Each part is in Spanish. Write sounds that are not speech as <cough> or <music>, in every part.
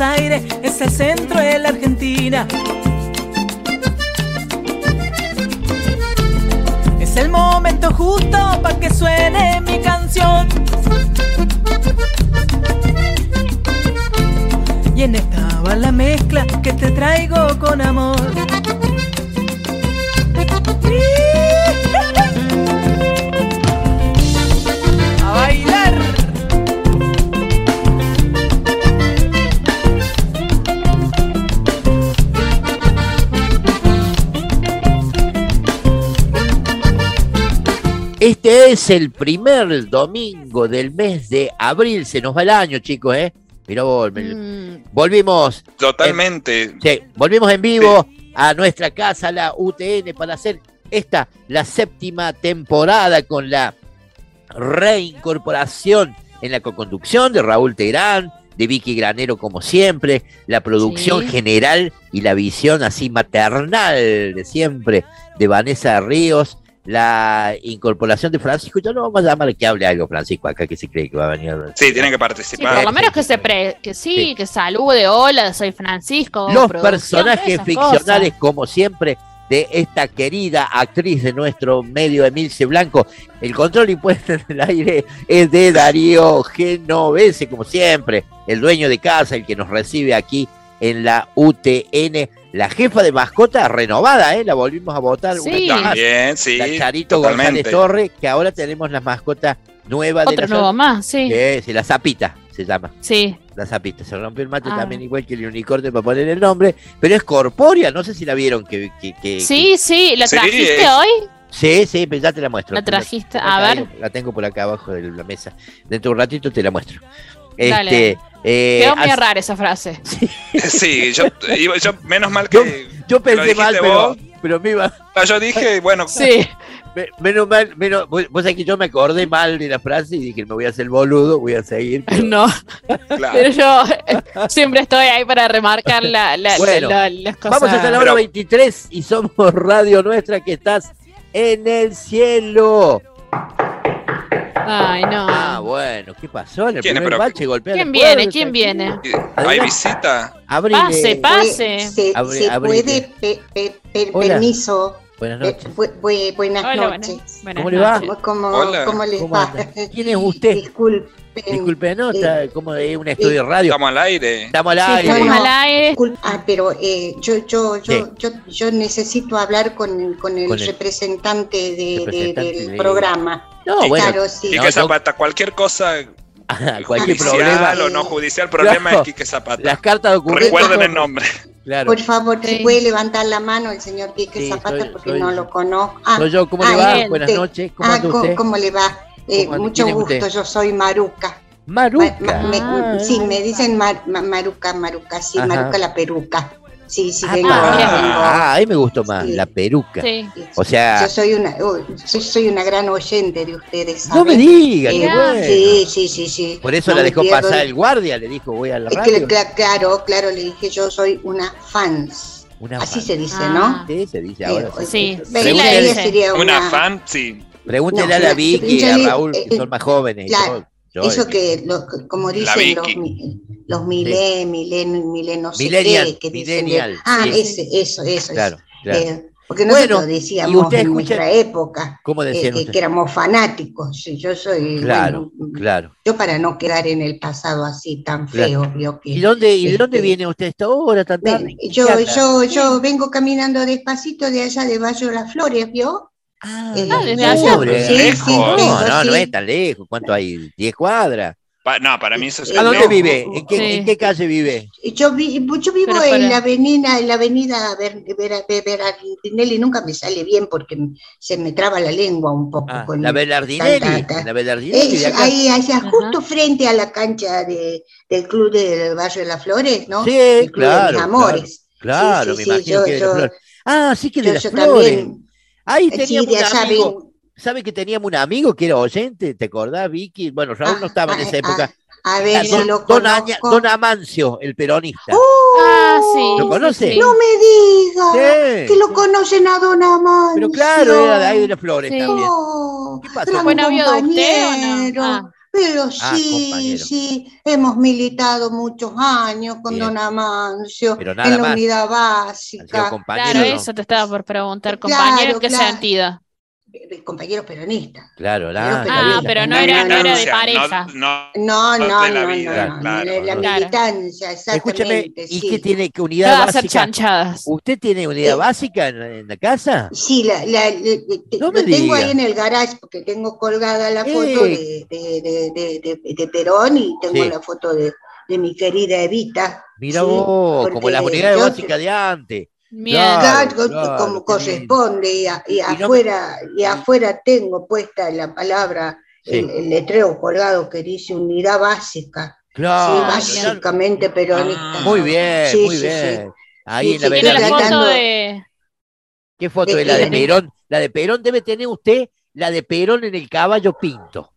Es el centro de la Argentina. Es el momento justo para que suene mi canción. Y en esta va la mezcla que te traigo con amor. Este es el primer domingo del mes de abril. Se nos va el año, chicos, ¿eh? Mirá vos, Mm, volvimos, Totalmente. sí, volvimos en vivo a nuestra casa, la UTN, para hacer esta, la séptima temporada con la reincorporación en la coconducción de Raúl Teherán, de Vicky Granero como siempre, la producción Sí. general y la visión así maternal de siempre de Vanessa Ríos, la incorporación de Francisco, yo no vamos a llamar que hable algo Francisco acá que se cree que va a venir. Sí, tienen que sí, participar. por lo menos que se pre, que sí, Sí. que salude, hola, soy Francisco. Los personajes ficcionales, cosas. como siempre, de esta querida actriz de nuestro medio, Emilce Blanco. El control impuesto <laughs> en el aire es de Darío Genovese, como siempre, el dueño de casa, el que nos recibe aquí en la UTN. La jefa de mascota renovada, ¿eh? La volvimos a votar una Sí. más. También, sí. La Charito totalmente. González Torre, que ahora tenemos la mascota nueva de Otro la nuevo más, sí. que es la Zapita, se llama. Sí. La zapita, se rompió el mate Ah. también igual que el unicornio para poner el nombre, pero es corpórea, no sé si la vieron que... que- que- Sí, sí, ¿la Sí, trajiste hoy? sí, sí, pero ya te la muestro. La Te la- trajiste, la a ver. traigo, La tengo por acá abajo de la mesa. Dentro de un ratito te la muestro. Dale. Este, eh, Quedó muy as- rara esa frase. <laughs> Sí, yo, iba- yo- menos mal Yo- que. yo pensé mal, pero, me iba... Yo dije, <laughs> bueno, Sí. me- menos mal, menos, vos vos sabés que yo me acordé mal de la frase y dije, me voy a hacer boludo, voy a seguir. pero- <laughs> No, claro. pero yo eh, siempre estoy ahí para remarcar la, la- Bueno, la- las cosas. Vamos hasta la hora Pero- 23 y somos Radio Nuestra que estás en el cielo. Ay, no. Ah, bueno, ¿qué pasó? En el ¿Quién es, primer pero- bache golpea ¿Quién la viene? ¿Quién viene? ¿Hay visita? Abrile. Pase, pase. Se, Abri- se abrile. puede, pe- pe- permiso. Buenas noches. bu- bu- buenas Hola, noches. buenas ¿Cómo le va? ¿Cómo, cómo, Hola. cómo les ¿Cómo va? anda? ¿Quién es usted? Disculpe, ¿no? Está como de un estudio de radio. Estamos al aire. Estamos al Sí, aire. estamos no. al aire. Disculpa, ah, pero eh, yo, yo, yo, yo, yo necesito hablar con, con el Con el representante, de- de- representante del de- programa. No, bueno, Claro, sí. Quique No, yo- Zapata, cualquier cosa <laughs> cualquier judicial problema. o no judicial, el problema No. es Quique Zapata. Las cartas documentos. Recuerden el nombre. Claro. Por favor, Sí. ¿se puede levantar la mano el señor Quique Sí, Zapata? soy- porque soy- no lo conozco. Ah, Soy yo, ¿cómo ah, le va? bien, Buenas noches. ¿Cómo ah, ¿cómo, cómo le va? Eh, mucho ¿Quién es gusto, usted? yo soy Maruca. Maruca. Ma- ma- me- Ah, sí, me dicen Mar- ma- Maruca, Maruca, sí, Ajá. Maruca la peruca. Sí, sí, Ah, vengo, ah, vengo. ah, ahí me gustó más, Sí. la peruca. Sí. O sea, Yo soy una, oh, soy, soy una gran oyente de ustedes. no me ¿saben? diga, Eh, bueno. Sí, sí, sí, sí. Por eso No la dejó pierdo pasar el- guardia, le dijo, voy a la Es que radio. claro, claro, le dije, yo soy una fans. Una Así fan. se dice, Ah. ¿no? Sí, se dice ahora. Sí, sí la ella dice. sería Una fan, sí. Pregúntele No, a la la- Vicky y a Raúl, que eh, son más jóvenes. claro, yo- yo- Eso que, lo- como La dicen los, los milé, milé, milé, no sé Millennial, qué, que dicen ah, sí. ese, eso, eso. Claro, eso. claro. Eh, porque Bueno, nosotros y decíamos usted en escucha- nuestra época ¿Cómo eh, que, éramos fanáticos. Yo soy, Claro, bueno, claro. yo para no quedar en el pasado así tan Claro. feo, vio que ¿Y dónde, y de dónde este, viene usted esta hora tan tarde? Ven, ¿Qué yo, yo, yo vengo caminando despacito de allá de Valle de las Flores, ¿vio? Ah, desde allá. pobre. Sí, Lejos. sí, No, vengo, no, no es tan lejos. ¿Cuánto hay? ¿10 cuadras? Pa- no, para mí eso es ¿A ¿A dónde no, vive? ¿En qué, sí. en qué calle vive? Yo, vi- yo vivo para- en la avenida, en la avenida Ver- Vera- Vera- Berardinelli, nunca me sale bien porque se me traba la lengua un poco. Ah, con la Belardinelli. tanta- La Belardinelli Es de acá. ahí, allá, Ajá. justo frente a la cancha de, del club del Barrio de las Flores, ¿no? Sí, El club de claro, mis amores. Claro, Sí, me sí, imagino yo- que de yo- las flores. Ah, sí que de Yo, las yo flores. también, Ahí eh, sí, teníamos un amigo. ¿Sabe que teníamos un amigo que era oyente? ¿Te acordás, Vicky? Bueno, Raúl no Ah, estaba en ah, esa época. A ver si don, lo don Aña- conozco. don Amancio, el peronista. Ah, sí. ¿Lo conoce? sí. No me diga Sí. que lo conocen a Don Amancio. Pero claro, era de ahí de las flores Sí. también. Oh, ¿Qué pasó? ¿Fue novio de usted o no? Pero Ah, sí, compañero. sí, hemos militado muchos años con Bien. don Amancio Pero nada en la más. unidad básica, Claro, ¿no? eso te estaba por preguntar, Claro, compañero, ¿en qué claro. sentido? Compañeros peronistas. Claro, está Ah, pero no La era, no era de pareja. No, no, No, No no, de la no, vida, no, no, claro, la, la militancia, Escúcheme, exactamente, ¿y sí. qué tiene que unidad hacer básica? chanchadas. ¿Usted tiene unidad Eh, básica en, en la casa? Sí, la, la- No lo me tengo diga. ahí en el garage porque tengo colgada la foto Eh. de, de, de, de, de- de Perón y tengo Sí. la foto de, de mi querida Evita. Mira sí, vos, como las unidades yo- básicas de antes. Bien. Claro, Claro, co- claro, como corresponde, y, a- y no- afuera, y afuera tengo puesta la palabra, Sí. el, el letrero colgado que dice unidad básica, Claro, sí, básicamente peronista. Ah. muy bien, Sí, muy sí, bien. Ahí Sí, en la la foto de. ¿Qué foto de es la de? Perón? La de Perón debe tener usted, la de Perón en el caballo pinto.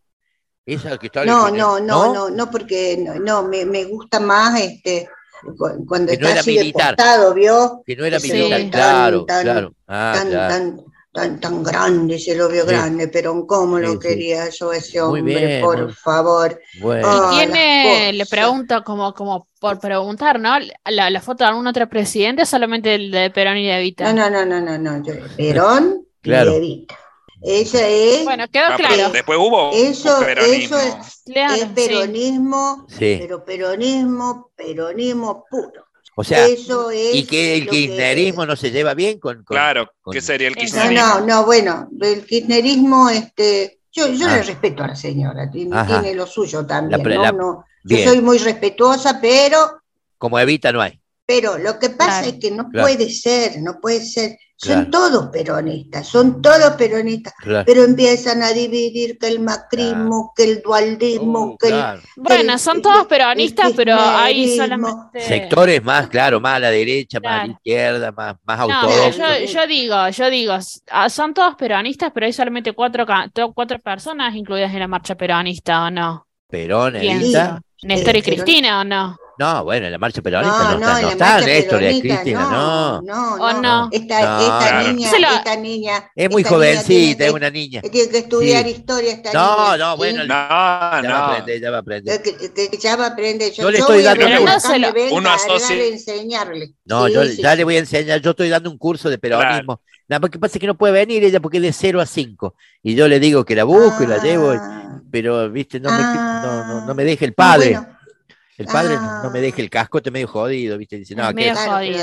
Esa que está No, en- no, no, no, no, porque no, no, me, me gusta más este cuando Que no está era así militar. costado, ¿vio? Que no era Sí. militar, Tan, claro, tan, claro. Ah, tan, claro. tan, tan, tan grande, se lo vio Sí. grande, pero cómo lo sí. quería yo ese Muy hombre, bien, por muy- favor. Bueno, Ah, Tiene, le pregunto como, como por preguntar, ¿no? La, la foto de algún otro presidente, o solamente el de Perón y de Evita. No, no, no, no, no, no, yo- Perón Claro. y Evita. Esa es, Bueno, quedó Ah, claro. Después hubo Eso- peronismo. eso es- Claro, es sí. peronismo, sí. pero peronismo, peronismo puro. O sea, Eso es y que el que- kirchnerismo no se lleva bien con. con- Claro, con- ¿qué sería el No, No, kirchnerismo? no, no, bueno, el kirchnerismo, este, yo, yo Ah. le respeto a la señora, tiene, lo suyo también, La ¿no? la- No, yo soy muy respetuosa, pero, Como Evita no hay. pero lo que pasa Claro. es que no Claro. puede ser, no puede ser. Claro. Son todos peronistas, son todos peronistas, Claro. pero empiezan a dividir que el macrismo, que el dualdismo, Uh, que el-. Bueno, el- son todos el peronistas, pero hay solamente. Sectores más, claro, más a la derecha, más a la izquierda, más, más No, yo, yo digo, yo digo, ah, son todos peronistas, pero hay solamente cuatro, cuatro personas incluidas en la marcha peronista, ¿o no? Evita. Néstor y Cristina, ¿o no? No, bueno, en la marcha peronista No, no, no, está, en no la está Néstor y peronista, Cristina, no. no, ¿O no? Esta, No. esta Claro. niña, esta niña. Es muy esta niña jovencita, tiene es una niña. Tiene que estudiar Sí. historia esta No, niña. no, ¿sí? bueno, No, Ya va a no. aprender, ya va a aprender. Que, que- que ya va a aprender. Yo, Yo le estoy voy dando- no a asocia- de enseñarle. No, Sí, yo sí, ya sí. le voy a enseñar, yo estoy dando un curso de peronismo. Nada más que pasa es que no puede venir ella porque es de 0 a 5. Y yo le digo que la busco y la llevo, Ah, pero viste, no, me, Ah. no, no, no me deja el padre. bueno, el padre ah. no me deja el cascote medio jodido, viste, dice, no, Es que-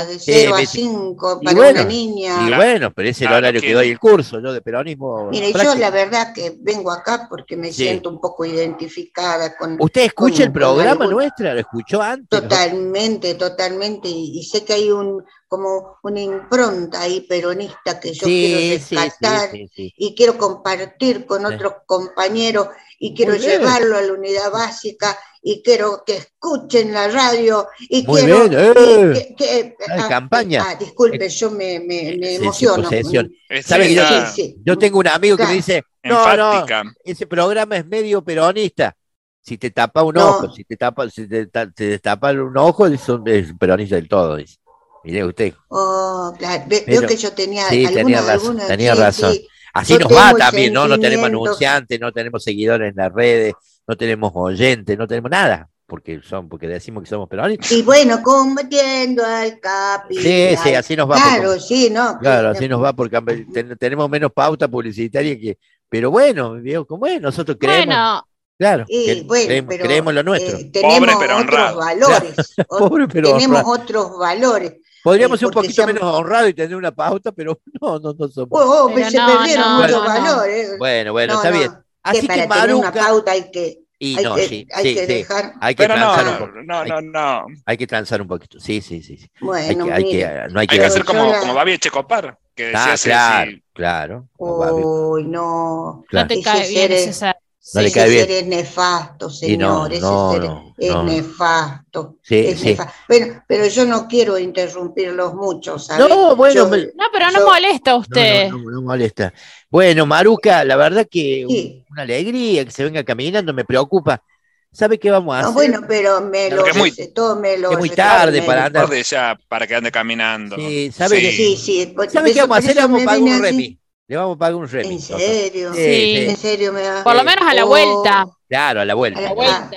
de Sí, 0 a me- 5 y para bueno, una niña. Y bueno, pero es el Claro, horario que que- doy el curso, yo de peronismo. Mire, yo la verdad que vengo acá porque me Sí. siento un poco identificada con, ¿Usted escucha con- el programa algún- nuestro? ¿Lo escuchó antes? Totalmente, totalmente. Y, y sé que hay un como una impronta ahí peronista que yo quiero Sí, rescatar sí, sí, sí. y quiero compartir con Sí. otros compañeros y quiero llevarlo a la unidad básica y quiero que escuchen la radio y Muy quiero bien, eh. que- que- Ah, ah, campaña. ah, disculpe, yo me, me, me Sí, sí, emociono. posesión. ¿Sabe que yo- está Sí, sí. Yo tengo un amigo que me dice, no, no, ese programa es medio peronista. Si te tapa un No. ojo, si te tapa, si te, te destapa un ojo, es, un- es peronista del todo. Dice. Mire usted, Oh, claro. Ve- Pero- Veo que yo tenía sí, alguna, tenía razón, alguna- tenía sí, razón. Sí. así nos va también, ¿no? No tenemos anunciantes, no tenemos seguidores en las redes, no tenemos oyentes, no tenemos nada, porque son, porque decimos que somos peronistas. Y bueno, combatiendo al capital. Sí, sí, así nos va. por- Claro, sí, ¿no? Claro, así nos va porque ten- tenemos menos pauta publicitaria que. Pero bueno, cómo es, nosotros creemos, Bueno, claro, Y que- bueno, creemos, pero, creemos lo nuestro. eh, tenemos Pobre pero otros honrado. valores. <laughs> Pobre pero tenemos honrado. otros valores. Podríamos eh, ser un poquito menos honrados y tener una pauta, pero <laughs> no, no, no somos. Oh, oh, Pero se no, perdieron no, muchos no, no. valores. Bueno, bueno, No, está no, bien. que Así que para tener una Maruca. pauta hay que, Y hay no, que, sí, hay sí, que sí. dejar. Hay que Pero transar un no, poco. no, hay, no, no. hay que transar un poquito. Sí, sí, sí. sí. Hay Bueno, que, hay que, no hay que. Hay que hacer como, la- como Babi Checopar, que decía Ah, así, claro, sí, claro. No Uy, no. claro. no te cae bien ese ser. No le Sí. cae Ese bien. ser es nefasto, no, señor. ese no, ser no, es no. nefasto. Sí, es sí. nefasto. Bueno, pero yo no quiero interrumpirlos mucho, ¿sabes? No, bueno, Yo- me- No, pero no Yo- molesta a No, usted. no, no, no molesta. Bueno, Maruca, la verdad que un- Sí. una alegría que se venga caminando, me preocupa. ¿Sabe qué vamos a No, hacer? bueno, pero me lo es muy- recetó, me lo es muy tarde para andar. tarde ya para que ande caminando. Sí, ¿sabe que- Sí, sí. por- ¿Sabe qué vamos a hacer? Vamos a me pagar un. Le vamos a pagar un remis. ¿En serio? Sí, Sí. sí. ¿En serio me va? Por lo menos a la Oh, vuelta. Claro, a la A vuelta. la- La vuelta.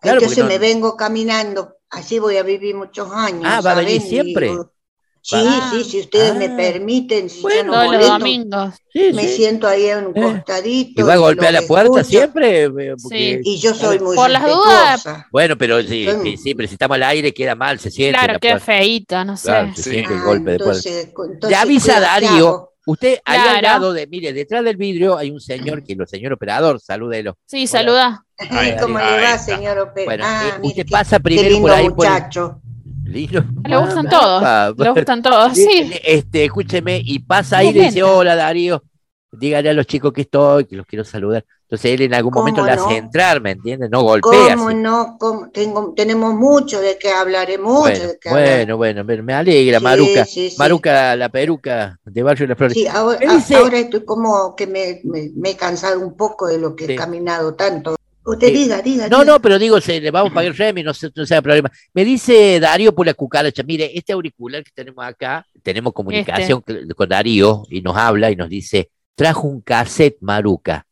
Claro, Entonces no- me vengo caminando, así voy a vivir muchos años. Ah, ¿va a venir siempre? Y- Sí, sí, si ustedes me Ah. permiten, si Bueno, yo no Todos los domingos. Sí, me sí. siento ahí en un Eh. costadito. ¿Y va a golpear la puerta escucho, siempre? Eh, porque- Y yo soy muy Por las respetuosa. Bueno, pero sí, sí, sí, pero si estamos al aire queda mal, se siente. Claro, la qué feíto, no sé. Claro, se Sí. siente el Ah, golpe de puerta. entonces, con- Le avisa a ¿qué Darío. Usted, ahí al Claro. lado de, mire, detrás del vidrio hay un señor que lo señor operador, salúdelo. Sí, saluda. ¿Cómo ahí le va, está. señor Opera? Bueno, Ah, eh, mire usted qué- pasa qué primero lindo por ahí por el- muchacho. Lindo. Le gustan Ah, todos. ah, Le gustan todos, sí. Este, escúcheme, y pasa ahí y le dice, hola Darío, dígale a los chicos que estoy, que los quiero saludar. Entonces él en algún ¿Cómo momento le hace no? entrar, ¿me entiendes? No golpea. ¿Cómo así. no? ¿Cómo? Tengo, tenemos mucho de qué hablar, mucho Bueno, de qué hablar. bueno, bueno, me- alegra, Sí, Maruca. sí, sí. Maruca, la peruca de Barrio de las Flores. Sí, ahora, dice- ahora estoy como que me, me- me he cansado un poco de lo que Sí. he caminado tanto. Usted diga, diga. No, diga. no, pero digo, se le vamos a pagar el remi, no, se- no sea problema. Me dice Darío por la cucaracha, mire, este auricular que tenemos acá, tenemos comunicación Este. con Darío y nos habla y nos dice, trajo un cassette Maruca,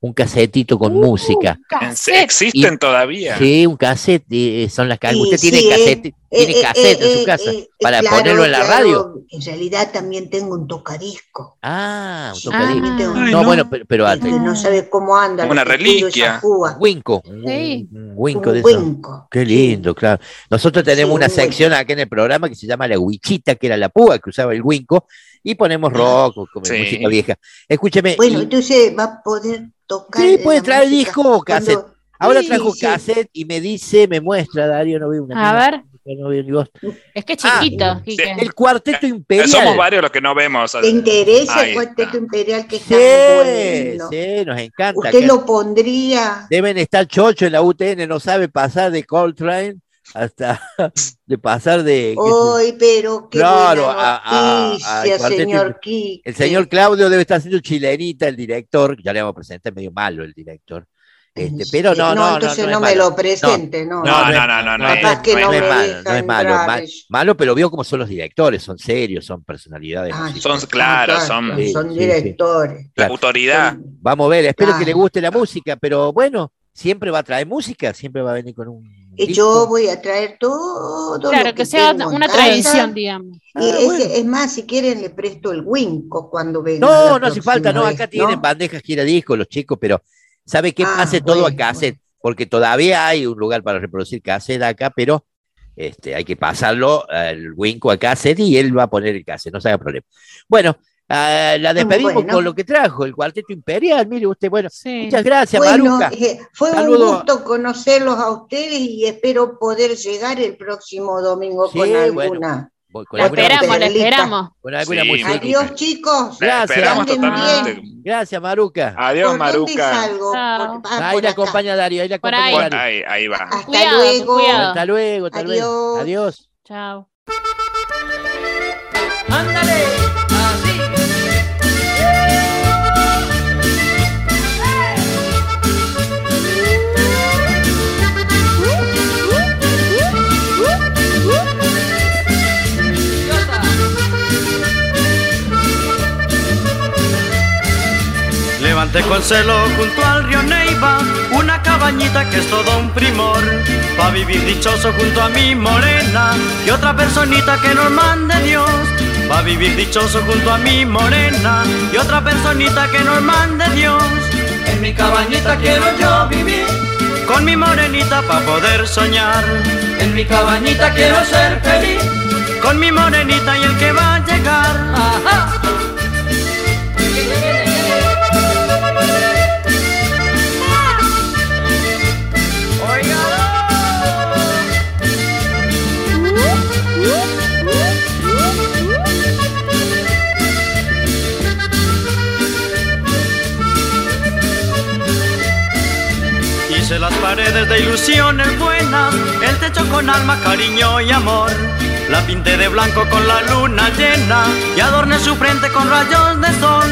un casetito con Uh, música. cassette. ¿Existen todavía? Sí, un cassette, eh, son las. Y Usted tiene sí, cassette, Eh, tiene eh, cassette eh, en su eh, casa eh, para claro, ponerlo en la claro. radio. En realidad también tengo un tocadisco. Ah, un Sí, tocadisco. tengo no, no. bueno, pero, pero que no sabe cómo anda. Una que reliquia. Winco, un, Sí. un Winco Un de eso. cuenco. Qué lindo, claro. Nosotros tenemos Sí, una sección acá en el programa que se llama La Huichita, que era la púa que usaba el Winco, y ponemos rock o como Sí. música vieja. Escúcheme, Bueno, y entonces va a poder tocar. Sí, eh, puede traer música disco o cassette. cuando- ahora sí, trajo sí. cassette y me dice, me muestra, Darío, no veo una A ver, no veo ni vos. es que es Ah, chiquito, Quique. El Cuarteto Imperial. Somos varios los que no vemos. ¿Te interesa Ahí el cuarteto está. imperial que Sí, está bueno? sí, nos encanta. ¿Usted lo pondría? Deben estar chocho en la UTN, no sabe pasar de Coltrane hasta <laughs> de pasar de... Hoy, pero qué Claro, buena a- a- señor Quique. El señor Claudio debe estar haciendo chilenita, el director, ya le vamos a presentar medio malo el director. Este, pero no, no, no, entonces no, no, es me malo. lo presente, no. No, no, no, no, no, Capaz no, que no no no me es malo, no es malo, mal- malo, pero vio cómo son los directores, son serios, son personalidades. Ah. Son claro, son Sí, son sí, directores. la claro. autoridad. Vamos a ver, espero que le guste la música, pero bueno, siempre va a traer música, siempre va a venir con un. Y disco. yo voy a traer todo. Claro, lo que sea tengo en una casa. tradición, digamos. Y Ah, bueno. es más, si quieren le presto el Winco cuando venga. No, no hace falta, no, vez, acá tienen ¿no? bandejas gira disco los chicos, pero ¿sabe qué? Ah, Pase todo a bueno, cassette, porque todavía hay un lugar para reproducir cassette acá, pero este, hay que pasarlo al Winco a cassette y él va a poner el cassette, no se haga problema. Bueno, ah, la despedimos Bueno. con lo que trajo, el Cuarteto Imperial, mire usted, bueno, Sí. muchas gracias, Bueno, Maruca. eh, fue Saludo. un gusto conocerlos a ustedes y espero poder llegar el próximo domingo Sí, con alguna. Con La alguna, esperamos, la esperamos. con alguna Sí. Adiós, chicos. Gracias. Gracias, Maruca. Adiós, ¿Por dónde Maruca. salgo? Chao. Por- ah, ahí la acompaña Darío, ahí la acompaña ahí. Darío. Ahí, ahí va. Hasta Cuidado, luego. cuidado. Hasta luego, hasta luego. Adiós. Adiós. Chao. Ándale, Levanté con celo junto al río Neiva una cabañita que es todo un primor. Pa' vivir dichoso junto a mi morena y otra personita que nos mande Dios. Pa' vivir dichoso junto a mi morena y otra personita que nos mande Dios. En mi cabañita quiero yo vivir. Con mi morenita pa' poder soñar. En mi cabañita quiero ser feliz. Con mi morenita y el que va a llegar. Paredes de ilusiones buenas, el techo con alma, cariño y amor. La pinté de blanco con la luna llena y adorné su frente con rayos de sol.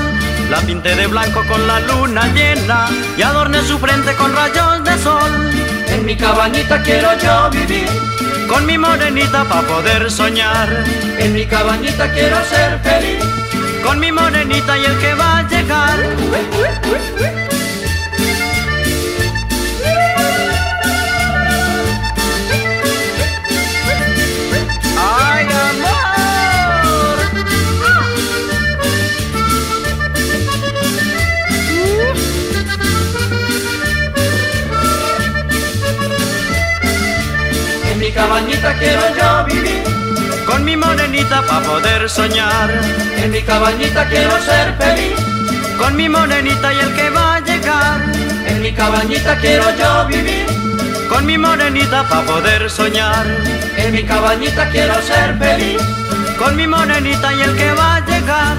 La pinté de blanco con la luna llena y adorné su frente con rayos de sol. En mi cabañita quiero yo vivir. Con mi morenita pa' poder soñar. En mi cabañita quiero ser feliz. Con mi morenita y el que va a llegar. Cabañita quiero yo vivir. Con mi morenita para poder soñar. En mi cabañita quiero ser feliz. Con mi morenita y el que va a llegar. En mi cabañita quiero yo vivir. Con mi morenita para poder soñar. En mi cabañita quiero ser feliz. Con mi morenita y el que va a llegar.